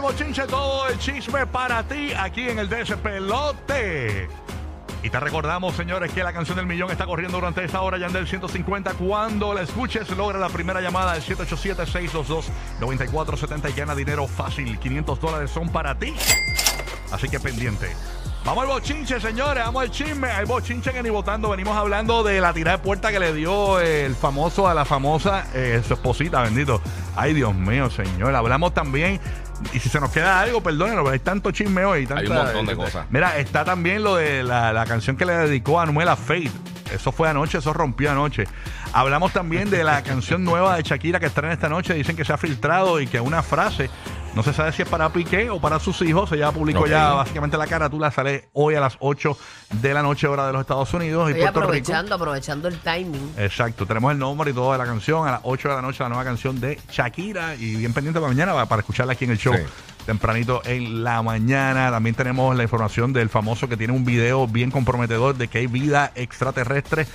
El bochinche, todo el chisme para ti aquí en el Despelote. Y te recordamos, señores, que la canción del millón está corriendo durante esta hora ya en del 150. Cuando la escuches, logra la primera llamada del 787-622-9470 y gana dinero fácil. 500 dólares son para ti. Así que pendiente. Vamos al bochinche, señores. Vamos al chisme. Al bochinche que ni votando. Venimos hablando de la tirada de puerta que le dio el famoso a la famosa, eh, esposita, bendito. Ay, Dios mío, señor. Hablamos también. Y si se nos queda algo, perdónenos, pero hay tanto chisme hoy. tanta- Hay un montón de cosas. Mira, está también lo de la, la canción que le dedicó a Anuel a Faith. Eso fue anoche, eso rompió anoche. Hablamos también de la canción nueva de Shakira que estrena esta noche. Dicen que se ha filtrado y que una frase, no se sabe si es para Piqué o para sus hijos. Ella publicó Ok. ya básicamente la carátula. Sale hoy a las 8 de la noche, hora de los Estados Unidos y Puerto Rico. aprovechando, aprovechando el timing. Exacto, tenemos el nombre y todo de la canción a las 8 de la noche, la nueva canción de Shakira y bien pendiente para mañana para- para escucharla aquí en el show Sí. tempranito en la mañana. También tenemos la información del famoso que tiene un video bien comprometedor de que hay vida extraterrestre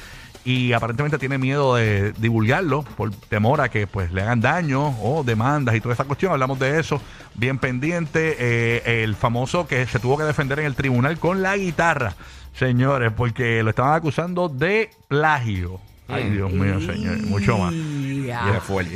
y aparentemente tiene miedo de divulgarlo por temor a que pues le hagan daño o demandas y toda esa cuestión. Hablamos de eso bien pendiente. Eh, el famoso que se tuvo que defender en el tribunal con la guitarra, señores, porque lo estaban acusando de plagio. Ay, Dios mío, señor, mucho más.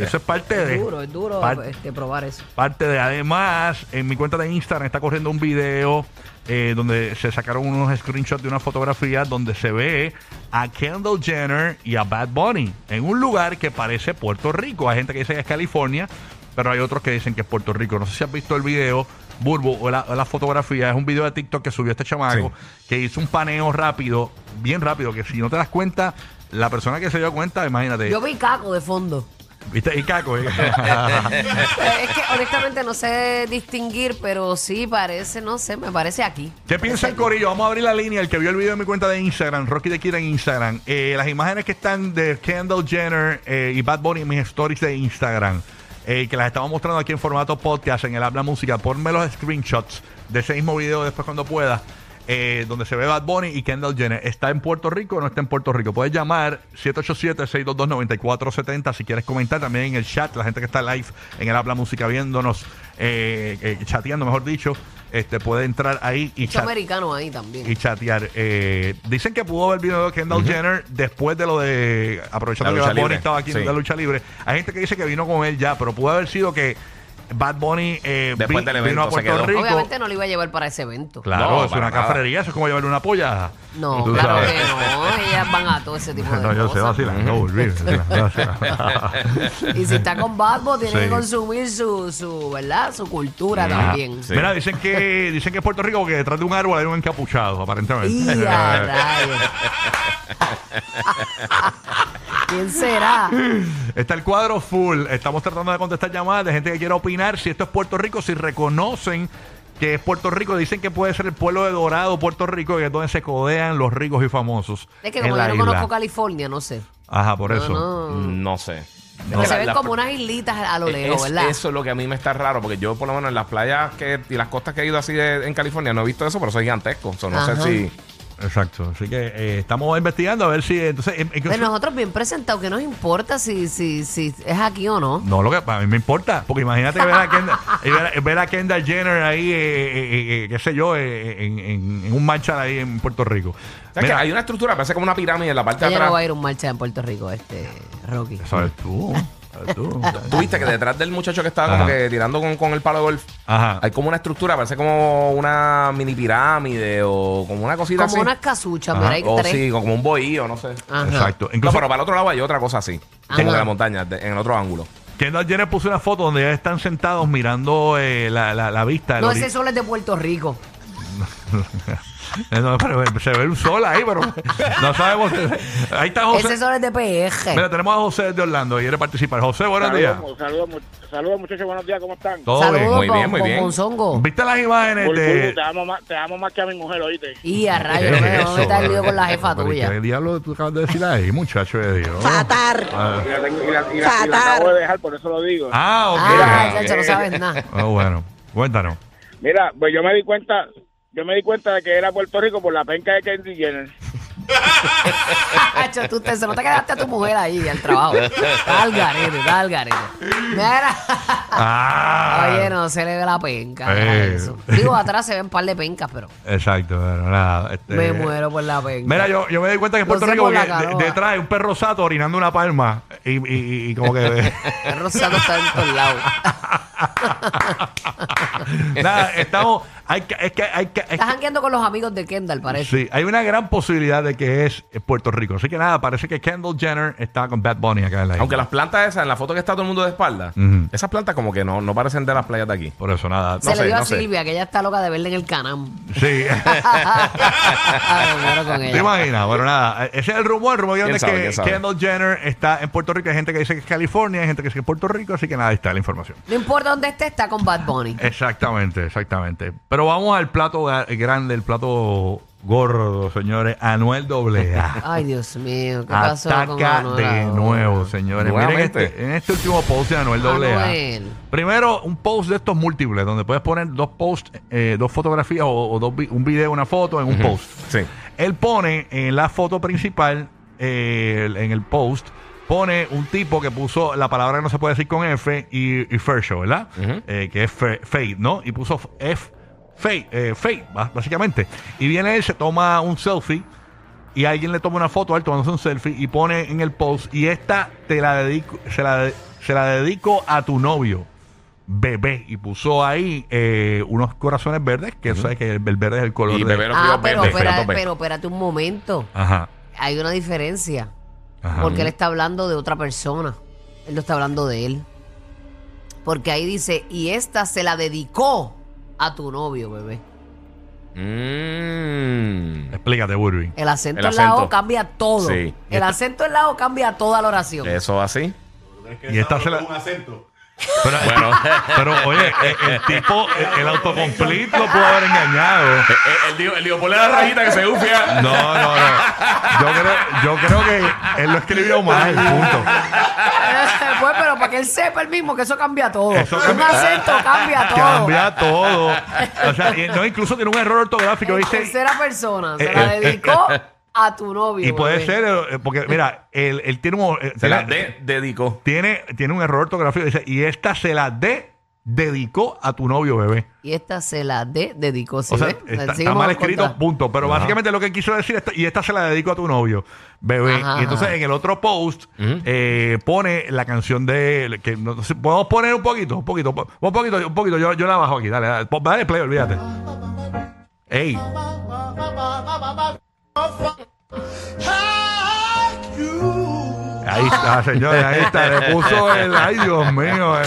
Eso es parte Es de. duro, es duro par- este, probar eso. Parte de además, en mi cuenta de Instagram está corriendo un video eh, donde se sacaron unos screenshots de una fotografía donde se ve a Kendall Jenner y a Bad Bunny en un lugar que parece Puerto Rico. Hay gente que dice que es California, pero hay otros que dicen que es Puerto Rico. No sé si has visto el video. Burbo, o la, o la fotografía, es un video de TikTok que subió este chamaco, que hizo un paneo rápido, bien rápido, que si no te das cuenta, la persona que se dio cuenta, imagínate, Yo vi caco de fondo. ¿viste? Y caco, eh. es que honestamente no sé distinguir, pero sí parece, no sé, me parece aquí. ¿Qué piensa el Corillo? Vamos a abrir la línea. El que vio el video en mi cuenta de Instagram, Rocky de Kira en Instagram. Eh, las imágenes que están de Kendall Jenner eh, y Bad Bunny en mis stories de Instagram, eh, que las estamos mostrando aquí en formato podcast en el Habla Música. Ponme los screenshots de ese mismo video después cuando pueda. Eh, donde se ve Bad Bunny y Kendall Jenner. ¿Está en Puerto Rico o no está en Puerto Rico? Puedes llamar 787-622-9470 si quieres comentar también en el chat, la gente que está live en el Habla Música viéndonos, eh, eh, chateando, mejor dicho, este puede entrar ahí y Mucho chat- americano ahí también. y chatear. Eh, dicen que pudo haber video de Kendall Jenner después de lo de. Aprovechando La que Bad Bunny libre, estaba aquí sí. en la lucha libre. Hay gente que dice que vino con él ya, pero pudo haber sido que Bad Bunny eh, Después vi- del vino a se Puerto quedó. Rico. Obviamente no lo iba a llevar para ese evento. Claro, No, es para una nada. cafrería, eso es como llevarle una polla. No, Tú claro sabes. que no. Ellas van a todo ese tipo de No, yo sé, cosas. vacilando. Y si está con Barbo, tiene Sí. que consumir su, su, ¿verdad? Su cultura también. Sí. Mira, dicen que dicen que en Puerto Rico que detrás de un árbol hay un encapuchado, aparentemente. Y a rayos. ¿Quién será? Está el cuadro full. Estamos tratando de contestar llamadas de gente que quiera opinar si esto es Puerto Rico, si reconocen que es Puerto Rico. Dicen que puede ser el pueblo de Dorado, Puerto Rico, que es donde se codean los ricos y famosos. Es que en como la yo no isla. conozco California, no sé. Ajá, por eso. No, no. No sé. La- se ven la- como unas islitas a lo lejos, es- ¿verdad? Eso es lo que a mí me está raro, porque yo por lo menos en las playas que, y las costas que he ido así de- en California no he visto eso, pero es gigantesco. No Ajá. sé si... Exacto. Así que eh, estamos investigando a ver si. Entonces, eh, Pero nosotros bien presentados, que nos importa si, si, si es aquí o no. No, lo que a mí me importa, porque imagínate ver a Kendall, ver, a- ver a Kendall Jenner ahí, eh, eh, eh, qué sé yo, eh, en, en- en un marcha ahí en Puerto Rico. ¿Sabes Mira, que hay una estructura, parece como una pirámide en la parte de atrás. no va a ir un marcha en Puerto Rico, este, Rocky. ¿Sabes tú? ¿Sabes tú? Tú viste que detrás del muchacho que estaba como que tirando con, con el palo de golf, Ajá. hay como una estructura, parece como una mini pirámide o como una cosita Como así. unas casuchas, Ajá. mira, hay o tres. sí, como un bohío, no sé. Ajá. Exacto. No, pero para el otro lado hay otra cosa así, como de la montaña, de- en el otro ángulo. Kendall Jenner puso una foto donde ya están sentados mirando eh, la, la, la vista. el No, ori- ese sol es de Puerto Rico. No, pero se ve un sol ahí, pero no sabemos. Ahí está José. Ese sol es de PG. Mira, tenemos a José de Orlando y quiere participar. José, buenos días. Saludos, saludos, mu- saludos, muchachos, buenos días, ¿cómo están? Todo Saludos, bien. Muy bien, muy con bien. Monzongo. ¿Viste las imágenes de. te, amo más, te amo más que a mi mujer, oíste. Y a ¿Qué rayos, es no me el lío con la jefa Pero, tuya. ¿Qué diablo tú acabas de decir ahí, muchacho de Dios? Fatar. Ah, Y la, tengo- y la- y la- y la acabo de dejar, por eso lo digo. Ah, ok. Ah, chacho, no sabes nada. Ah, bueno, cuéntanos. Mira, pues yo me di cuenta, yo me di cuenta de que era Puerto Rico por la penca de Kendall Jenner. Chacho, tú te, se nota que dejaste a tu mujer ahí al trabajo. Está al garete, garete. Mira. Ah, Oye, no se le ve la penca. Eh. eso. Digo, atrás se ven un par de pencas, pero Exacto, pero nada. este- me muero por la penca. Mira, yo, yo me di cuenta que en Puerto Rico de- detrás hay un perro sato orinando una palma y, y, y- y como que... El rosado está en todos lados. nada, estamos... Hay que, es que hay que... es Estás jangueando con los amigos de Kendall, parece. Sí, hay una gran posibilidad de que es Puerto Rico. Así que nada, parece que Kendall Jenner está con Bad Bunny acá en la isla. Aunque las plantas esas, en la foto que está todo el mundo de espalda, Ujú. esas plantas como que no, no parecen de las playas de aquí. Por eso nada. Se no le sé, dio a no sé. Silvia, que ella está loca de verle en el canam. Sí. Ay, me muero con ¿Te ella. imaginas? Bueno, nada. Ese es el rumor. El rumor grande es sabe, que sabe? Kendall Jenner está en Puerto Rico. Hay gente que dice que es California, hay gente que dice que es Puerto Rico. Así que nada, ahí está la información. No importa dónde esté, está con Bad Bunny. Exactamente, exactamente. Pero vamos al plato grande, el plato gordo, señores. Anuel AA. Ay, Dios mío, ¿qué pasó con Ataca Anuel de ahora? nuevo, señores. Miren Nuevamente. este, en este último post de Anuel AA. Anuel. Primero, un post de estos múltiples, donde puedes poner dos posts, eh, dos fotografías o, o dos vi- un video, una foto en un post. Sí. Él pone en la foto principal, eh, en el post, pone un tipo que puso la palabra que no se puede decir con F y, y Fair Show, ¿verdad? Eh, que es fe- Fade, ¿no? Y puso F, Fade, eh, básicamente. Y viene él, se toma un selfie y alguien le toma una foto a él tomándose un selfie y pone en el post y esta te la dedico, se la, de- se la dedico a tu novio. Bebé y puso ahí eh, unos corazones verdes que sabes que el, el verde es el color Y de bebé lo Ah, pero, verde, espera- pero espérate un momento. ajá, Hay una diferencia. ajá. Porque él está hablando de otra persona. Él no está hablando de él. Porque ahí dice, y esta se la dedicó a tu novio, bebé. Mm. Explícate, Burby. El acento El en la O acento. cambia todo. Sí. El acento en la O cambia toda la oración. Eso así. Y esta se la. Pero, Bueno. pero oye, el, el tipo, el, el autocomplete lo pudo haber engañado. Eh, eh, él dijo, dijo, ponle la rayita que se ufia. No, no, no. Yo creo, yo creo que él lo escribió mal, punto. pues, pero para que él sepa el mismo que eso cambia todo. Eso Un cambia- acento cambia todo. Cambia todo. O sea, no, incluso tiene un error ortográfico, En ¿viste? tercera persona. Se Eh, la eh, dedicó a tu novio. Y puede bebé. ser, eh, porque mira, él, él tiene un. eh, Se la tiene- de- dedicó. tiene, tiene un error ortográfico. Dice, y esta se la de dedicó a tu novio, bebé. Y esta se la de dedicó. ¿sí O sea, ves? está, está Seguimos mal escrito, contra. punto. Pero básicamente lo que quiso decir es, y esta se la dedico a tu novio, bebé. Ajá, y entonces ajá. en el otro post eh, pone la canción de. que no sé, Podemos poner un poquito, un poquito, po- un poquito, un poquito. Yo, yo la bajo aquí, dale, dale, po- dale play, olvídate. Ey. Ahí está, señores, ahí está. Le puso el. Ay, Dios mío. eh,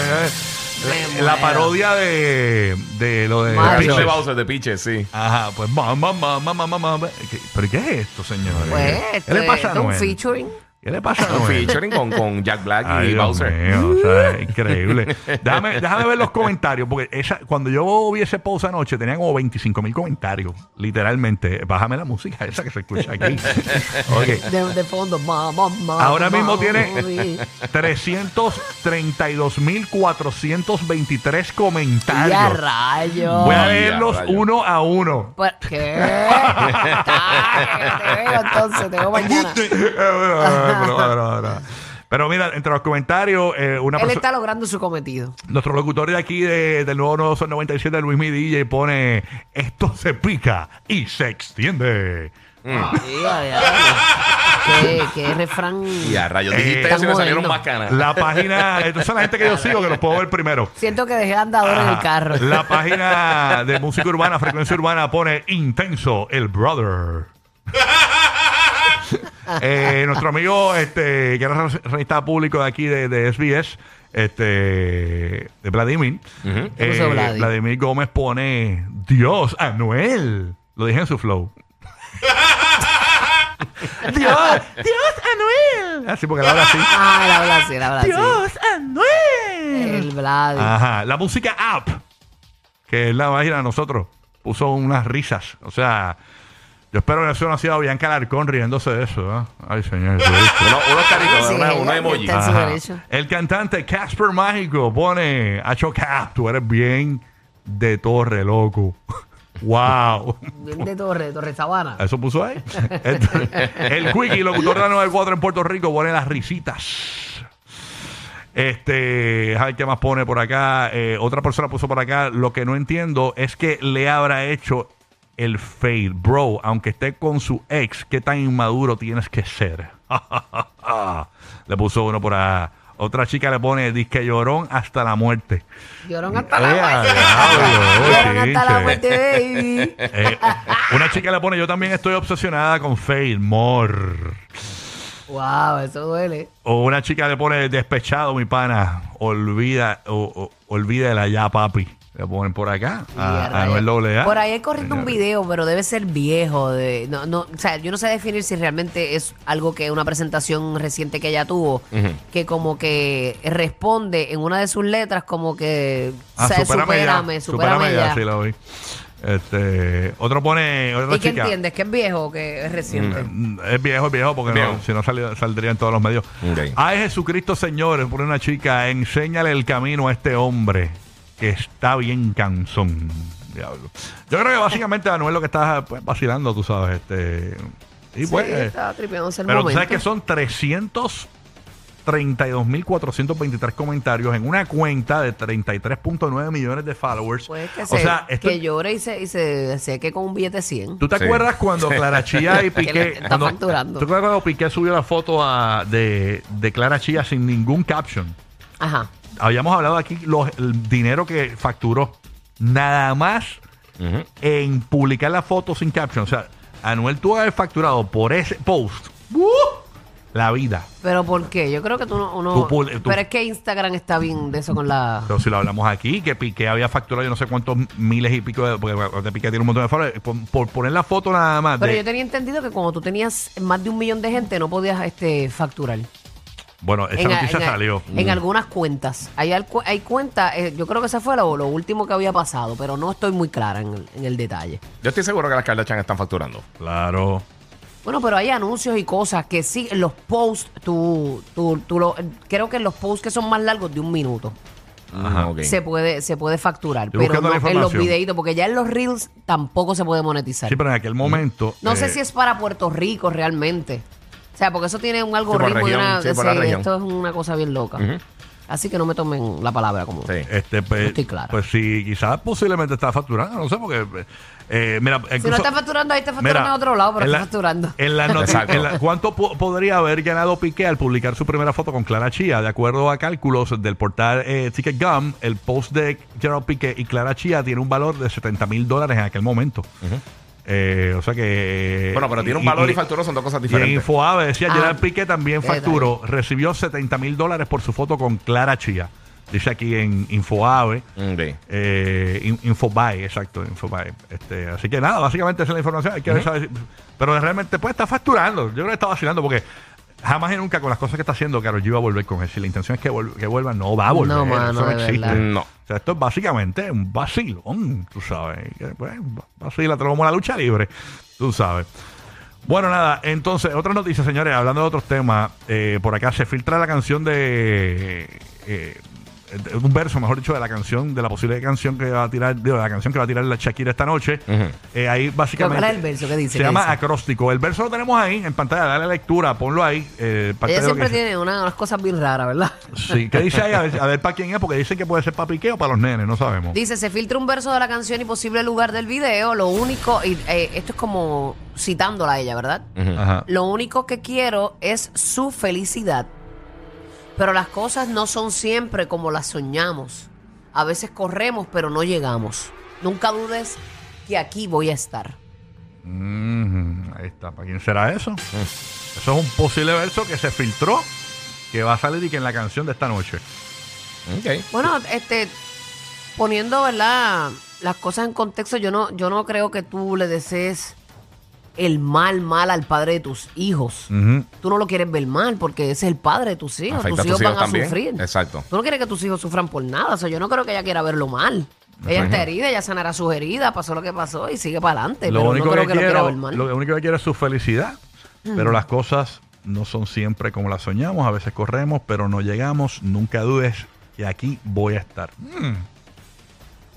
eh, la parodia de, de lo de. Mario. Pitches. Bowser de Piche, sí. Ajá, pues mamá, mamá, mamá, mamá. ¿Qué- ¿Pero qué es esto, señores? Pues, ¿Qué le pasa a esto es un Noel? featuring. ¿Qué le pasa a Noel? featuring con, con Jack Black Ay, y Dios Bowser. mío, o sea, increíble. Déjame, déjame ver los comentarios, porque esa, cuando yo vi ese post anoche, tenía como 25 mil comentarios, literalmente. Bájame la música esa que se escucha aquí. Ok. De, de fondo. Mamá, mamá. Ahora mismo tiene 332.423 Y a comentarios. rayos. Voy a leerlos uno a uno. Pues, ¿Qué? Ah, te veo entonces, te veo mañana. Pero, pero, pero, pero mira, entre los comentarios, eh, una Él está logrando su cometido. Nuestro locutor de aquí de- del nuevo Nuevo Sol 97, Luis Mi DJ, pone esto se pica y se extiende. Diablo. ¿Qué, qué refrán. Y a rayos. Eh, Dijiste tan eso y me salieron moderno. más canas. La página, entonces la gente que yo sigo, que los puedo ver primero. Siento que dejé andador en el carro. La página de música urbana, frecuencia urbana, pone intenso el brother. Eh, nuestro amigo, este, que era registrado público de aquí de, de SBS, este, de Vladimir. Ujú. ¿Qué puso eh, Vladi? Vladimir Gómez pone Dios, Anuel. Lo dije en su flow. Dios, Dios, Anuel. Así porque él habla así. Ah, él habla así, él habla así. Dios, Anuel. El Vladi. Ajá, la música app, que es la página de nosotros, puso unas risas. O sea, yo espero que eso no ha sido Bianca Alarcón riéndose de eso. ¿eh? Ay, señor. Uno, unos caritos, Sí, una, una emoji. El cantante Casper Mágico pone Hacho Cap, tú eres bien de torre, loco. wow. Bien de Torre, de Torre Sabana. Eso puso ahí. El Quickie, locutor de la 94 en Puerto Rico, pone las risitas. Este, a ver qué más pone por acá. Eh, otra persona puso por acá. Lo que no entiendo es que le habrá hecho el fade. Bro, aunque esté con su ex, ¿qué tan inmaduro tienes que ser? le puso uno por acá. Otra chica le pone disque llorón hasta la muerte. Llorón hasta la muerte. Llorón hasta la chinche. muerte, baby. Eh, una chica le pone, yo también estoy obsesionada con Fade, more. Wow, eso duele. O una chica le pone despechado, mi pana. Olvida, o, o- olvídela ya, papi. Le ponen por acá. A, a. Noel A. Por ahí hay corriendo un Señores. video, pero debe ser viejo. De, no, no, o sea, yo no sé definir si realmente es algo que una presentación reciente que ella tuvo, que como que responde en una de sus letras como que Ah, o sea, supérame, supérame, ya. supérame ya. Sí, lo vi. Este, otro pone, otra ¿Y qué chica. entiendes? ¿Que es viejo o que es reciente? Mm, Es viejo, es viejo, porque Viejo. no- si no salió- saldría en todos los medios. Ay, Jesucristo, Señor, por una chica, enséñale el camino a este hombre que está bien cansón. Diablo. Yo creo que básicamente Anuel lo que está pues, vacilando, tú sabes. Este, y pues, sí, está tripeándose el pero tú momento. sabes que son 332.423 comentarios en una cuenta de 33.9 millones de followers. Pues que, o se, sea, esto- que llore y se, y se seque con un billete 100. ¿Tú te Sí. acuerdas cuando Clara Chía y Que Piqué... está cuando- facturando. ¿Tú te acuerdas cuando Piqué subió la foto a- de, de Clara Chía sin ningún caption? Ajá. Habíamos hablado aquí los, el dinero que facturó. Nada más en publicar la foto sin caption. O sea, Anuel tuvo que haber facturado por ese post ¡uh! la vida. Pero ¿por qué? Yo creo que tú no... uno- Tú pul- tú- pero es que Instagram está bien de eso con la... Pero si lo hablamos aquí, que Piqué había facturado yo no sé cuántos miles y pico de... Porque de Piqué tiene un montón de followers. Por, por poner la foto nada más. Pero de- yo tenía entendido que cuando tú tenías más de un millón de gente no podías este facturar. Bueno, esa en, noticia en- salió. En algunas cuentas. Hay, hay cuentas, eh, yo creo que ese fue lo, lo último que había pasado, pero no estoy muy clara en el, en el detalle. Yo estoy seguro que las Kardashian están facturando. Claro. Bueno, pero hay anuncios y cosas que sí, en los posts, tú, tú, tú lo, creo que en los posts que son más largos de un minuto Ajá. Mm, ok. se puede se puede facturar, Estoy pero no en los videitos, porque ya en los reels tampoco se puede monetizar. Sí, pero en aquel momento... no sé eh, si es para Puerto Rico realmente. O sea, porque eso tiene un algoritmo región, de una... sí, por la sí, región. esto es una cosa bien loca. Así que no me tomen la palabra como... Sí. Este, pues, No estoy clara. pues sí, quizás posiblemente está facturando, no sé, porque... eh, mira, Si no incluso- está facturando ahí, está facturando Mira, en otro lado, pero en está la- facturando. En la en la- ¿Cuánto po- podría haber ganado Piqué al publicar su primera foto con Clara Chía? De acuerdo a cálculos del portal eh, Ticket Gum, el post de Gerald Piqué y Clara Chía tiene un valor de 70 mil dólares en aquel momento. Eh, o sea que... Bueno, pero tiene un valor y, facturó, son dos cosas Y en diferentes. Infoave decía, Ah. Gerard Piqué también Qué facturó, recibió 70 mil dólares por su foto con Clara Chía. Dice aquí en Infoave. Ok. Eh, in- Infobae, exacto, Infobae. Este, así que nada, básicamente esa es la información. Hay que ver, saber si- pero realmente pues está facturando. Yo creo que está vacilando porque jamás y nunca con las cosas que está haciendo Karol G va a volver con él. Si la intención es que, vuel- que vuelva, no va a volver. No, mano, Eso no existe. verdad. No. O sea, esto es básicamente un vacilón, tú sabes. Pues, vacila, como la lucha libre, tú sabes. Bueno, nada, entonces, otra noticia, señores, hablando de otros temas, eh, por acá se filtra la canción de... eh, de un verso, mejor dicho, de la canción, de la posible canción que va a tirar, digo, de la canción que va a tirar la Shakira esta noche. Ujú. Eh, ahí básicamente... ¿Cuál es el verso que dice? Se ¿Qué llama dice? acróstico. El verso lo tenemos ahí en pantalla, dale lectura, ponlo ahí. eh, parte Ella siempre tiene una- unas cosas bien raras, ¿verdad? Sí, ¿qué dice ahí? A ver, a ver para quién es, porque dicen que puede ser para Piqué o para los nenes, no sabemos. Dice, se filtra un verso de la canción y posible lugar del video. Lo único, y eh, esto es como citándola a ella, ¿verdad? Lo único que quiero es su felicidad. Pero las cosas no son siempre como las soñamos. A veces corremos, pero no llegamos. Nunca dudes que aquí voy a estar. Mhm, ahí está. ¿Para quién será eso? Eso es un posible verso que se filtró, que va a salir y que en la canción de esta noche. Ok. Bueno, este, poniendo, ¿verdad? Las cosas en contexto, yo no, yo no creo que tú le desees el mal, mal al padre de tus hijos. Ujú. Tú no lo quieres ver mal porque ese es el padre de tus hijos. Afecta tus hijos van a sufrir. Exacto. Tú no quieres que tus hijos sufran por nada. O sea, yo no creo que ella quiera verlo mal. Ella está herida, ella sanará sus heridas, pasó lo que pasó y sigue para adelante. Lo Pero único creo que, que, lo quiera quiero, ver mal. lo único que quiero es su felicidad. Pero las cosas no son siempre como las soñamos. A veces corremos, pero no llegamos. Nunca dudes que aquí voy a estar. Mm.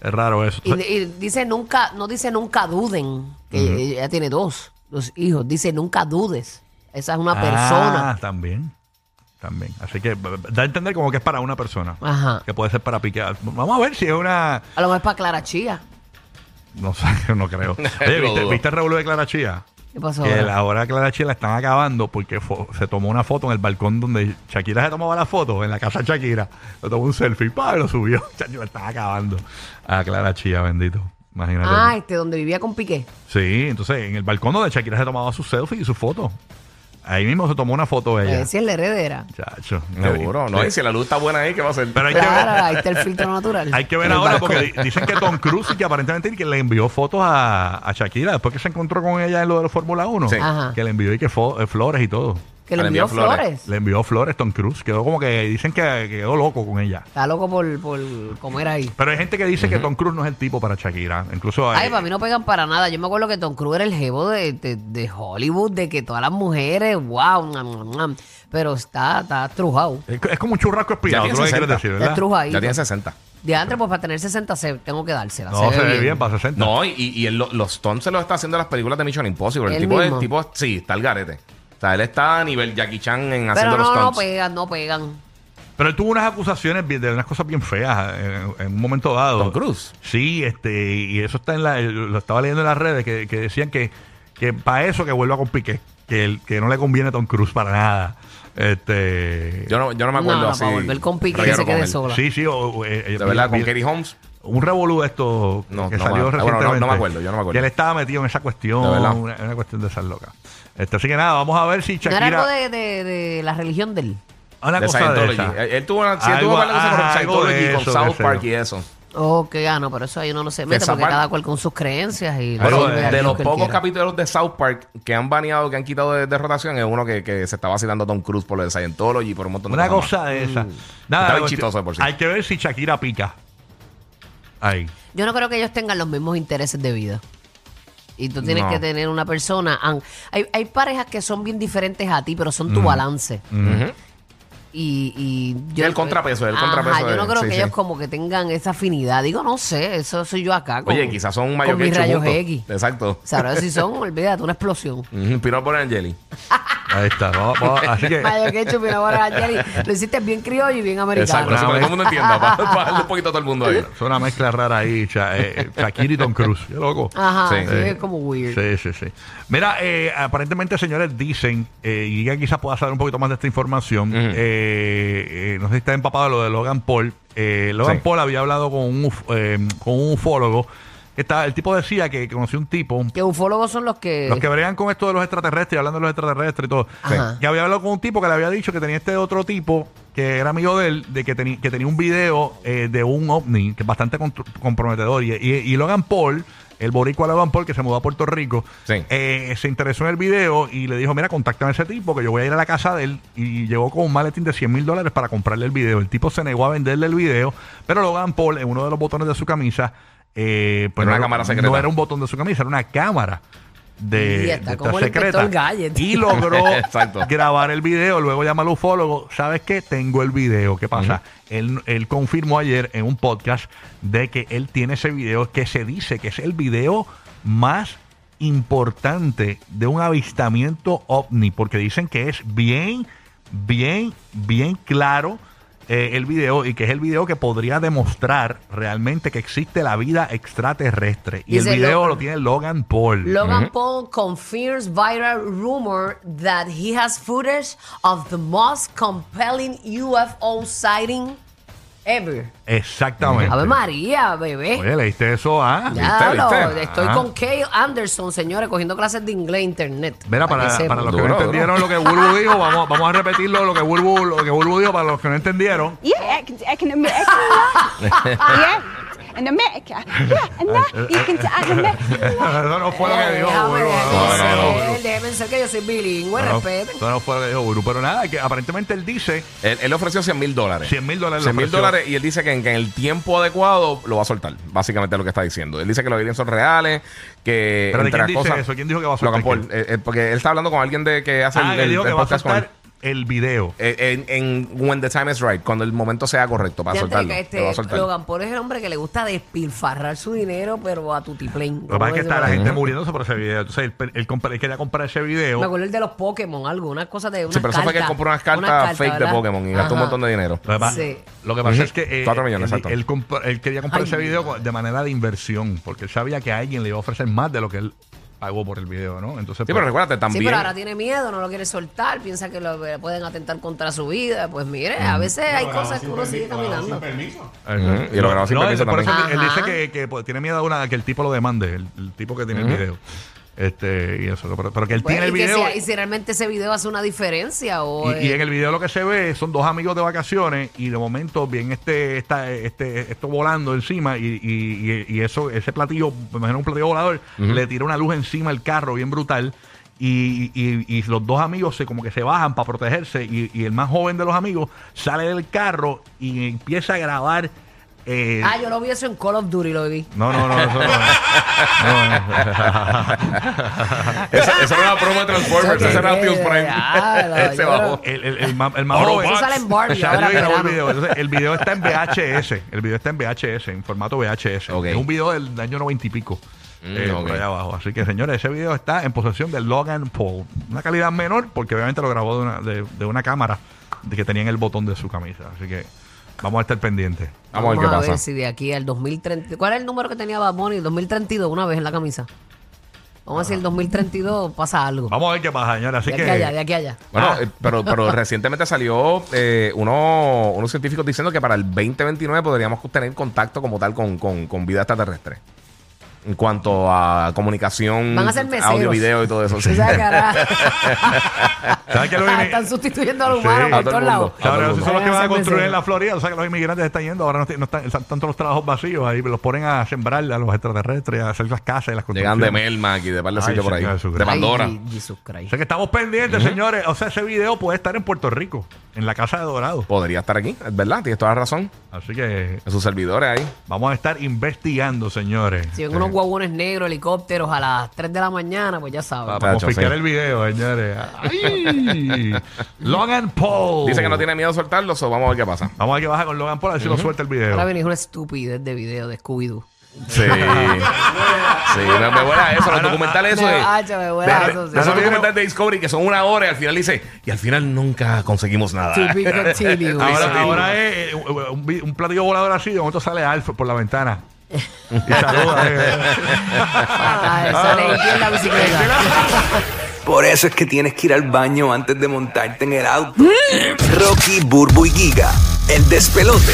Es raro eso. Y, y dice nunca, no dice nunca duden, que ella tiene dos, dos hijos. Dice nunca dudes. Esa es una Ah, persona. también. También. Así que da a entender como que es para una persona. Ajá. Que puede ser para piquear. Vamos a ver si es una. A lo mejor es para Clara Chía. No sé, no creo. Oye, ¿viste. ¿viste el revuelo de Clara Chía? ¿Qué pasó? Que ahora? la hora de Clara Chía la están acabando porque fo- se tomó una foto en el balcón donde Shakira se tomaba la foto, en la casa de Shakira. Lo tomó un selfie, pa, y lo subió. Chacho, la están acabando. A Clara Chía, bendito. Imagínate. Ah, este, donde vivía con Piqué. Sí, entonces en el balcón donde Shakira se tomaba su selfie y su foto. Ahí mismo se tomó una foto de ella. Eh, si es la heredera. Chacho. Seguro, ¿no? Sí. Y si la luz está buena ahí, ¿qué va a hacer? Pero hay que ver. ahí está el filtro natural. Hay que ver ahora porque di- dicen que Tom Cruise y que aparentemente que le envió fotos a, a Shakira después que se encontró con ella en lo de la Fórmula 1. Sí. Ajá. Que le envió y que fo- eh, flores y todo. Que le Le envió envió flores. flores. Le envió flores Tom Cruise. Quedó como que dicen que, que quedó loco con ella. Está loco por, por comer ahí. Pero hay gente que dice que Tom Cruise no es el tipo para Shakira. Incluso hay, Ay, para mí no pegan para nada. Yo me acuerdo que Tom Cruise era el jevo de, de- de Hollywood, de que todas las mujeres, wow, nam, nam, nam. pero está, está trujado. es, es como un churrasco espinado. Ya Tú lo que tiene quieres 60. decir, Está ¿verdad? trujadito. Ya tiene 60. De antes, pues para tener 60 se, tengo que dársela. No, se, ve bien. para 60. No, y, y lo- los stunts se los está haciendo en las películas de Mission Impossible. El tipo, mismo. el tipo, sí, está al garete. O sea, él está a nivel Jackie Chan en haciendo Pero los no, no stunts. pegan, no pegan. Pero él tuvo unas acusaciones bien- de unas cosas bien feas en, en un momento dado. Tom Cruise. Sí, este, y eso está en la, lo estaba leyendo en las redes que, que decían que, que para eso que vuelva con Piqué, que, el, que no le conviene a Tom Cruise para nada. Este, Yo no, yo no me acuerdo No, no, así. para volver con Piqué reguero se con quede él. sola. sí, sí, o- o, eh, De verdad, con vi- Katie Holmes. un revolú de esto No, que no salió me- bueno, no- recientemente. no me acuerdo, yo no me acuerdo. Que él estaba metido en esa cuestión, De verdad. una, una cuestión de esas locas. Este, así que nada, vamos a ver si ¿No Shakira... era algo de, de, de la religión de él? una de cosa de Scientology. esa. Él, él tuvo una, sí, él tuvo ajá, con Scientology, con South Park y eso. Ok, ah, no, pero eso ahí uno no se mete porque cada cual con sus creencias y... Pero de- los pocos quiera. capítulos de South Park que han baneado, que han quitado de, de rotación, es uno que, que se está vacilando a Tom Cruise por lo de Scientology y por un montón de Una cosas más. cosa de esa. Mm. Está bien chistoso por sí. Hay que ver si Shakira pica. Ahí. Yo no creo que ellos tengan los mismos intereses de vida. Y tú tienes No. que tener una persona. Hay, hay parejas que son bien diferentes a ti, pero son tu balance. Ujú. Y, y Y el contrapeso, el contrapeso Yo no de- creo sí, que sí. ellos como que tengan esa afinidad. Digo, no sé, eso soy yo acá. Con, Oye, quizás son mayor que rayos juntos. X. Exacto. Sabrás si son, olvídate, una explosión. Ujú, Peanut butter and jelly. Ahí está. Vamos- vamos- así que. Mayo. Lo hiciste bien criollo y bien americano. Exacto, para que todo el mundo entienda, para, para darle un poquito a todo el mundo ahí. Es una mezcla rara ahí, Cha- eh, Shakira y Tom Cruise. Qué loco. Ajá, Sí. sí, Eh, es como weird. Sí, sí, sí. Mira, eh, aparentemente, señores, dicen, eh, y ya quizás pueda saber un poquito más de esta información, eh, eh, no sé si está empapado de lo de Logan Paul. Eh, Logan Sí. Paul había hablado con un, uf- eh, con un ufólogo. está- el tipo decía que conoció un tipo, Que ufólogos son los que. los que bregan con esto de los extraterrestres, hablando de los extraterrestres y todo. Ajá. Que había hablado con un tipo que le había dicho que tenía este otro tipo que era amigo de él, de que, que tenía un video eh, de un ovni que es bastante comprometedor. Y, y- y Logan Paul, el boricua Logan Paul, que se mudó a Puerto Rico, Sí. eh, se interesó en el video y le dijo, mira, contáctame a ese tipo que yo voy a ir a la casa de él. Y llegó con un maletín de 100 mil dólares para comprarle el video. El tipo se negó a venderle el video, pero Logan Paul, en uno de los botones de su camisa, eh, pues Era una no, cámara secreta. no era un botón de su camisa, era una cámara de, Y está de como esta el inspector Gadget. y logró grabar el video. Luego llama al ufólogo. ¿Sabes qué? Tengo el video. ¿Qué pasa? él, él confirmó ayer en un podcast de que él tiene ese video que se dice que es el video más importante de un avistamiento ovni, porque dicen que es bien, bien, bien claro eh, el video y que es el video que podría demostrar realmente que existe la vida extraterrestre. Y Dice el video Logan- lo tiene Logan Paul. Logan Paul confirms viral rumor that he has footage of the most compelling UFO sighting ever. Exactamente. Ave María, bebé. Oye, leíste eso, ah. Ya, ¿viste, lo- viste? estoy Ah. con Kale Anderson, señores, cogiendo clases de inglés internet. Mira, para, para los que Duro, no entendieron lo que Bulbu dijo, vamos, vamos a repetirlo lo que Bulbu, lo que Bulbu dijo para los que no entendieron. Yeah, I can, I can America. yeah, in America. Yeah, and that you can America. eso no fue lo que dijo déjame no, no, ser, que yo soy bilingüe, No, respeten. Eso no fue lo que dijo Bulbu. Pero nada, que aparentemente él dice Él, él ofreció 100 mil dólares. 100 mil dólares. le 100 mil dólares y él dice que en, que en el tiempo adecuado lo va a soltar. Básicamente es lo que está diciendo. Él dice que los aliens son reales, que ¿Pero de entre quién las dice cosas. eso? ¿Quién dijo que va a soltar Logan Paul, eh, eh, porque él está hablando con alguien de que hace Ah, el, el- el que va a podcast con él. El video. Eh, en, en When the Time is Right, cuando el momento sea correcto para soltarlo. lo va a este soltar. Logan Paul es el hombre que le gusta despilfarrar su dinero, pero a tutiplén. Lo que pasa es que está la gente muriéndose por ese video. Entonces él, él compra- él quería comprar ese video. Me acuerdo el de los Pokémon, algo, unas cosas de unas Sí, pero eso fue que él cartas, compró unas cartas fake de. Pokémon y gastó un montón de dinero. Lo que pasa, Sí. lo que pasa Ujú. es que eh, Cuatro millones, él, exacto. él compra- él quería comprar Ay, ese video de manera de inversión, porque él sabía que a alguien le iba a ofrecer más de lo que él pagó por el video, ¿no? Entonces, Sí, pues, pero recuérdate Sí, también. pero ahora tiene miedo, no lo quiere soltar, piensa que lo pueden atentar contra su vida. Pues mire, a veces hay cosas que uno sigue caminando. eh, y lo grabó sin no, permiso él- por eso también. él, dice Ajá. que, que, pues, tiene miedo a una, que el tipo lo demande, el, el tipo que tiene el video. Este, y eso, pero, pero que él Pues, tiene el y, que video. si, y si realmente ese video hace una diferencia o... Y, y eh, en el video lo que se ve son dos amigos de vacaciones y de momento bien este, esta, este, esto volando encima y, y, y- y eso, ese platillo, me imagino un platillo volador, le tira una luz encima al carro bien brutal. Y, y- y los dos amigos se como que se bajan para protegerse y, y el más joven de los amigos sale del carro y empieza a grabar eh, Ah, yo lo vi eso en Call of Duty, lo vi. no, no, no, eso no. Esa, esa era una promo de Transformers, esa era Optimus Prime. Ese bajó. El, el, el más, el. Eso sale en Barbie ahora el video. Entonces, el video está en VHS. El video está en VHS, en formato VHS. Ok. Es un video del año 90 y pico. Mm, eh. Por allá abajo. Así que, señores, ese video está en posesión de Logan Paul. Una calidad menor, porque obviamente lo grabó de una, de, de una cámara de que tenía en el botón de su camisa. Así que vamos a estar pendientes. Vamos a ver qué a pasa. ver si de aquí al 2030... ¿Cuál es el número que tenía Bad Bunny? 2032, una vez en la camisa. Vamos a ver si el 2032 pasa algo. Vamos a ver qué pasa, señores. Así de que. aquí a allá, de aquí a allá. Bueno, Ah. eh, pero, pero recientemente salió eh, uno- unos científicos diciendo que para el 2029 podríamos tener contacto como tal con, con, con vida extraterrestre. En cuanto a comunicación, Van a ser meseros. audio, video y todo eso. sí. ¿Tú sabes Ah, Están sustituyendo a los Sí, humanos a por todo todos el lados. mundo. El esos son los que van a construir en la Florida. O sea que los inmigrantes están yendo. Ahora no, no están, están tanto los trabajos vacíos. Ahí los ponen a sembrar a los extraterrestres, a hacer las casas y las Llegan de construcciones. Melmac y de par de Ay, sitios por ahí. Señor Jesucristo. De Pandora. O sea que estamos pendientes, señores. O sea, ese video puede estar en Puerto Rico, en la Casa de Dorado. Podría estar aquí, es verdad, tienes toda la razón. Así que En sus servidores ahí. vamos a estar investigando, señores. Si ven unos guaguones negros, helicópteros a las 3 de la mañana, pues ya saben. Vamos a picar sí. el video, señores. Ay. Logan Paul. Dice que no tiene miedo a soltarlo, so vamos a ver qué pasa. Vamos a ver qué baja con Logan Paul, a ver si lo suelta el video. Ahora viene una estupidez de video de Scooby-Doo. Sí. sí, me, me vuela eso, los documentales eso Me- de, Hacho, me vuela de- eso, sí. de esos documentales de Discovery que son una hora y al final dice, y al final nunca conseguimos nada. Típico Chili, güey. Ahora, ahora es eh, un, un platillo volador así, de momento sale Alf por la ventana. Y saluda. eh. Ah, sale tiene la bicicleta. Por eso es que tienes que ir al baño antes de montarte en el auto. Rocky, Burbu y Giga, el despelote.